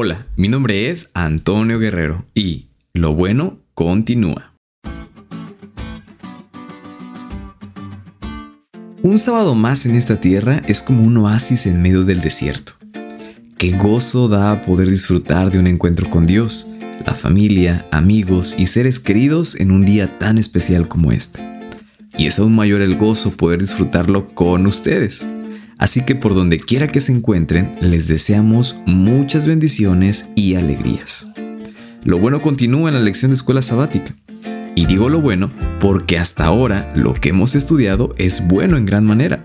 Hola, mi nombre es Antonio Guerrero y lo bueno continúa. Un sábado más en esta tierra es como un oasis en medio del desierto. Qué gozo da poder disfrutar de un encuentro con Dios, la familia, amigos y seres queridos en un día tan especial como este. Y es aún mayor el gozo poder disfrutarlo con ustedes. Así que por donde quiera que se encuentren, les deseamos muchas bendiciones y alegrías. Lo bueno continúa en la lección de escuela sabática. Y digo lo bueno porque hasta ahora lo que hemos estudiado es bueno en gran manera.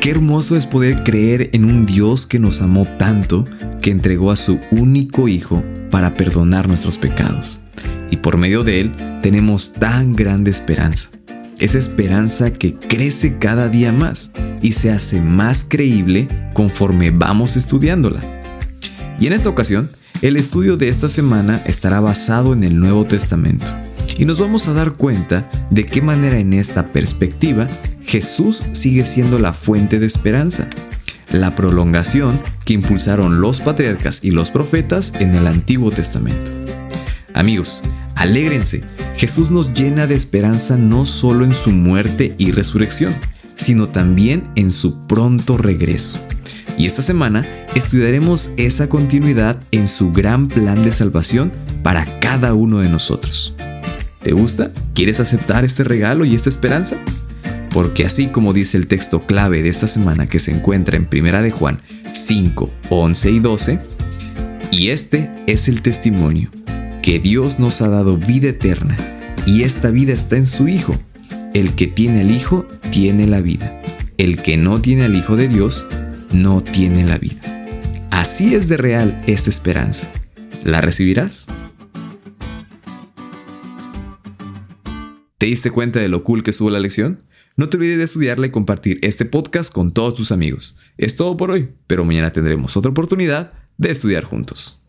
Qué hermoso es poder creer en un Dios que nos amó tanto que entregó a su único Hijo para perdonar nuestros pecados. Y por medio de Él tenemos tan grande esperanza. Esa esperanza que crece cada día más y se hace más creíble conforme vamos estudiándola. Y en esta ocasión, el estudio de esta semana estará basado en el Nuevo Testamento. Y nos vamos a dar cuenta de qué manera en esta perspectiva Jesús sigue siendo la fuente de esperanza, la prolongación que impulsaron los patriarcas y los profetas en el Antiguo Testamento. Amigos, alégrense, Jesús nos llena de esperanza no solo en su muerte y resurrección, sino también en su pronto regreso. Y esta semana estudiaremos esa continuidad en su gran plan de salvación para cada uno de nosotros. ¿Te gusta? ¿Quieres aceptar este regalo y esta esperanza? Porque así como dice el texto clave de esta semana que se encuentra en 1 de Juan 5, 11 y 12, y este es el testimonio, que Dios nos ha dado vida eterna, y esta vida está en su Hijo. El que tiene al Hijo tiene la vida. El que no tiene al Hijo de Dios no tiene la vida. Así es de real esta esperanza. ¿La recibirás? ¿Te diste cuenta de lo cool que estuvo la lección? No te olvides de estudiarla y compartir este podcast con todos tus amigos. Es todo por hoy, pero mañana tendremos otra oportunidad de estudiar juntos.